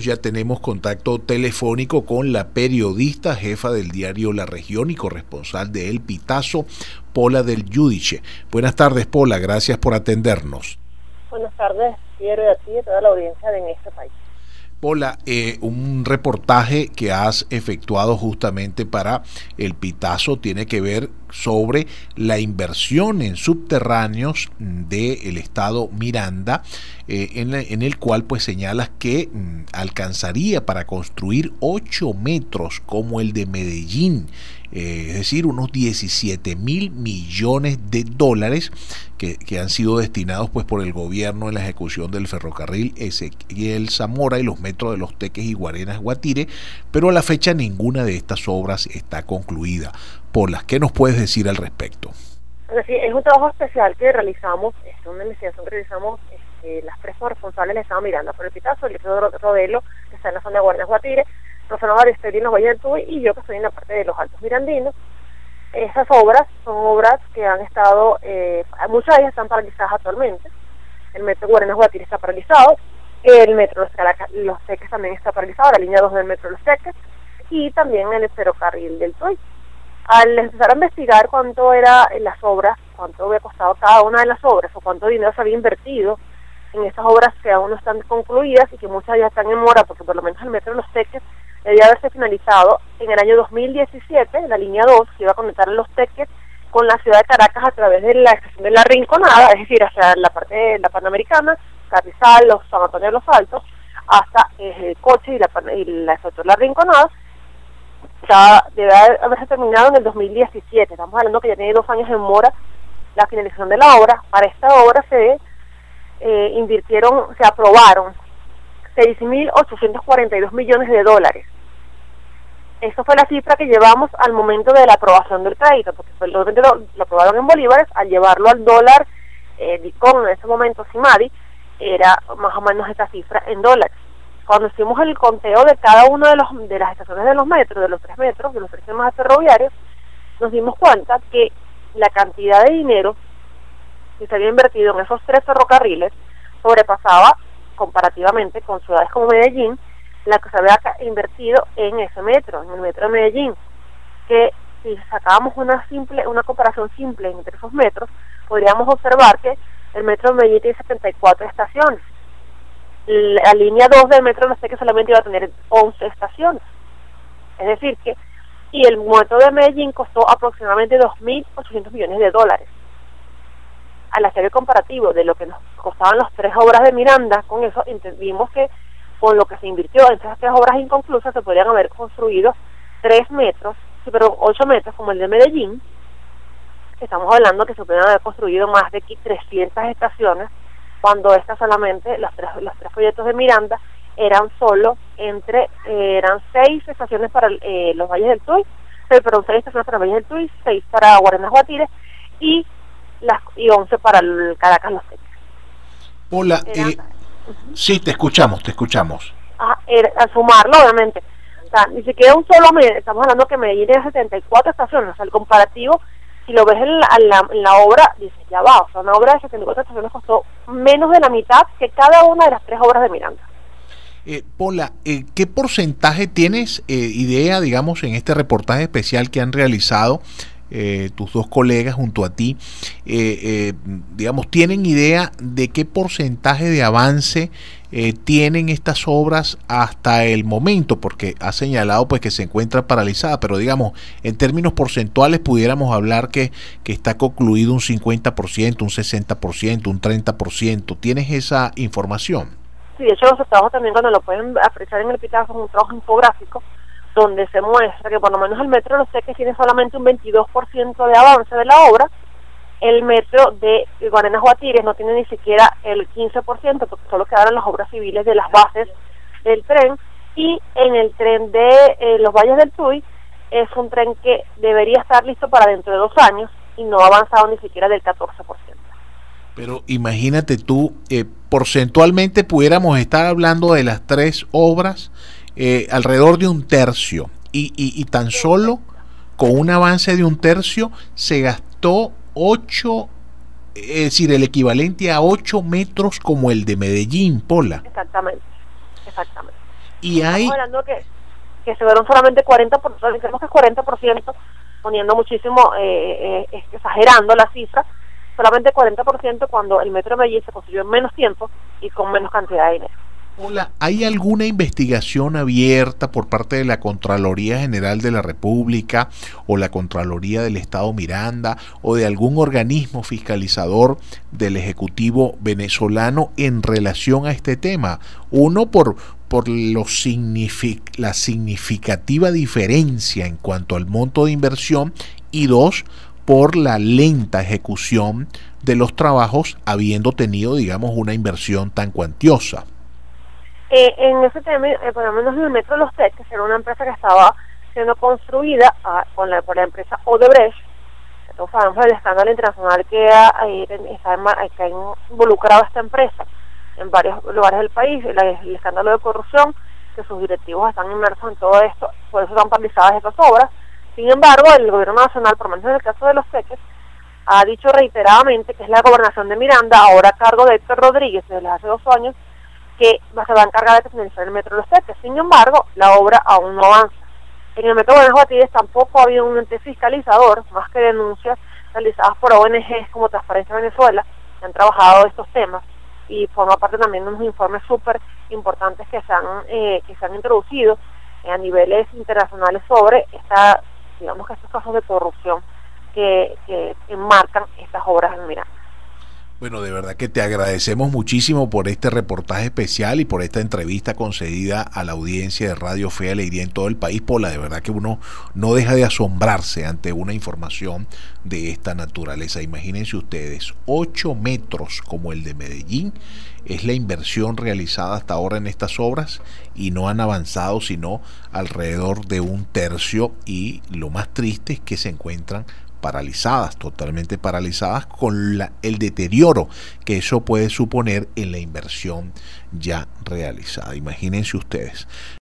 Ya tenemos contacto telefónico con la periodista, jefa del diario La Región y corresponsal de El Pitazo, Pola del Yudiche. Buenas tardes, Pola, gracias por atendernos. Buenas tardes, quiero a ti y a toda la audiencia de en este país. Pola, eh, un reportaje que has efectuado justamente para El Pitazo tiene que ver sobre la inversión en subterráneos del estado Miranda, eh, en, el cual pues señalas que mm, alcanzaría para construir 8 metros como el de Medellín eh, es decir, unos 17 mil millones de dólares que, han sido destinados pues por el gobierno en la ejecución del ferrocarril Ezequiel Zamora y los metros de los Teques y Guarenas Guatire, pero a la fecha ninguna de estas obras está concluida. Por las que nos puedes decir al respecto. es un trabajo especial que realizamos, es una investigación que realizamos este, las tres responsables le estaban mirando por el Pitazo, el Rodelo, que está en la zona de Guarenas Guatire, Rosanova Aristerinos Valle del Tuy y yo que estoy en la parte de los Altos Mirandinos. Esas obras son obras que han estado, eh, muchas de ellas están paralizadas actualmente. El metro Guarenas Guatire está paralizado, el metro Los, los Teques también está paralizado, la línea 2 del metro Los Teques y también el ferrocarril del Tuy. Al empezar a investigar cuánto era en las obras, cuánto había costado cada una de las obras o cuánto dinero se había invertido en estas obras que aún no están concluidas y que muchas ya están en mora, porque por lo menos el metro Los Teques debía haberse finalizado en el año 2017, la línea 2, que iba a conectar los teques con la ciudad de Caracas a través de la estación de La Rinconada, es decir, hacia la parte de la Panamericana, Carrizal, los San Antonio de los Altos, hasta el Coche y la, y la estación de La Rinconada, ya debe haberse terminado en el 2017. Estamos hablando que ya tiene dos años en mora la finalización de la obra. Para esta obra se eh, invirtieron, se aprobaron 6.842 millones de dólares. Esa fue la cifra que llevamos al momento de la aprobación del crédito, porque fue lo, lo aprobaron en bolívares, al llevarlo al dólar, eh, DICON en ese momento, Simadi, era más o menos esta cifra en dólares. Cuando hicimos el conteo de cada una de, los, de las estaciones de los metros, de los tres metros, de los tres sistemas ferroviarios, nos dimos cuenta que la cantidad de dinero que se había invertido en esos tres ferrocarriles sobrepasaba comparativamente con ciudades como Medellín, la que se había invertido en ese metro, en el metro de Medellín, que si sacábamos una simple, una comparación simple entre esos metros, podríamos observar que el metro de Medellín tiene 74 estaciones. La línea 2 del metro no sé que solamente iba a tener 11 estaciones. Es decir que, y el metro de Medellín costó aproximadamente 2.800 millones de dólares al hacer el comparativo de lo que nos costaban las tres obras de Miranda, con eso entendimos que con lo que se invirtió en esas tres obras inconclusas se podrían haber construido tres metros, pero ocho metros como el de Medellín, estamos hablando que se podrían haber construido más de 300 estaciones, cuando estas solamente, los tres, los tres proyectos de Miranda, eran solo entre, eh, eran seis estaciones para eh, los Valles del Tuy, seis, perdón, seis estaciones para Valles del Tuy, seis para Guarenas Guatires y las y 11 para el Caracas Los Teques. Hola, sí, te escuchamos, te escuchamos. Ah, al sumarlo, obviamente. O sea, ni siquiera un solo estamos hablando que Medellín tiene 74 estaciones, o sea, el comparativo, si lo ves en la, en la, obra, dices, ya va, o sea, una obra de 74 estaciones costó menos de la mitad que cada una de las tres obras de Miranda. Eh, Pola, eh, ¿qué porcentaje tienes eh, idea, digamos, en este reportaje especial que han realizado eh, tus dos colegas junto a ti, eh, eh, digamos, tienen idea de qué porcentaje de avance tienen estas obras hasta el momento, porque ha señalado pues que se encuentra paralizada, pero digamos, en términos porcentuales pudiéramos hablar que, que está concluido un 50%, un 60%, un 30%. ¿Tienes esa información? Sí, de hecho los trabajos también cuando lo pueden apreciar en el Picasso es un trabajo infográfico donde se muestra que por lo menos el metro los Teques tiene solamente un 22% de avance de la obra, el metro de Guarenas Guatires no tiene ni siquiera el 15% porque solo quedaron las obras civiles de las bases del tren y en el tren de eh, los Valles del Tuy es un tren que debería estar listo para dentro de dos años y no ha avanzado ni siquiera del 14%. Pero imagínate tú, eh, porcentualmente pudiéramos estar hablando de las tres obras eh, alrededor de un tercio y, y, tan solo con un avance de un tercio se gastó 8, es decir, el equivalente a 8 metros como el de Medellín, Pola. Exactamente, exactamente. Y hay... Estamos hablando que, que se fueron solamente 40%, creemos que es 40%, poniendo muchísimo, eh, eh, exagerando la cifra, solamente 40% cuando el metro de Medellín se construyó en menos tiempo y con menos cantidad de dinero. Hola, ¿hay alguna investigación abierta por parte de la Contraloría General de la República o la Contraloría del Estado Miranda o de algún organismo fiscalizador del Ejecutivo venezolano en relación a este tema? Uno, por, por lo la significativa diferencia en cuanto al monto de inversión y dos, por la lenta ejecución de los trabajos habiendo tenido, digamos, una inversión tan cuantiosa. Eh, en ese tema, eh, por lo menos en el Metro Los Teques, era una empresa que estaba siendo construida ah, con la, por la empresa Odebrecht. Todos sabemos el escándalo internacional que ha, está, ha involucrado a esta empresa en varios lugares del país, el, escándalo de corrupción, que sus directivos están inmersos en todo esto, por eso están paralizadas estas obras. Sin embargo, el gobierno nacional, por lo menos en el caso de los Teques, ha dicho reiteradamente que es la gobernación de Miranda, ahora a cargo de Héctor Rodríguez desde hace dos años, que se va a encargar de finalizar el metro de los Teques. Sin embargo, la obra aún no avanza. En el metro de Guatires tampoco ha habido un ente fiscalizador, más que denuncias realizadas por ONGs como Transparencia Venezuela, que han trabajado estos temas y forma parte también de unos informes súper importantes que se han, eh, que se han introducido a niveles internacionales sobre esta, digamos que estos casos de corrupción que, que enmarcan estas obras en Miranda. Bueno, de verdad que te agradecemos muchísimo por este reportaje especial y por esta entrevista concedida a la audiencia de Radio Fe Alegría en todo el país, Pola. De verdad que uno no deja de asombrarse ante una información de esta naturaleza. Imagínense ustedes, 8 metros como el de Medellín es la inversión realizada hasta ahora en estas obras y no han avanzado sino alrededor de un tercio y lo más triste es que se encuentran paralizadas, totalmente paralizadas con la, el deterioro que eso puede suponer en la inversión ya realizada. Imagínense ustedes.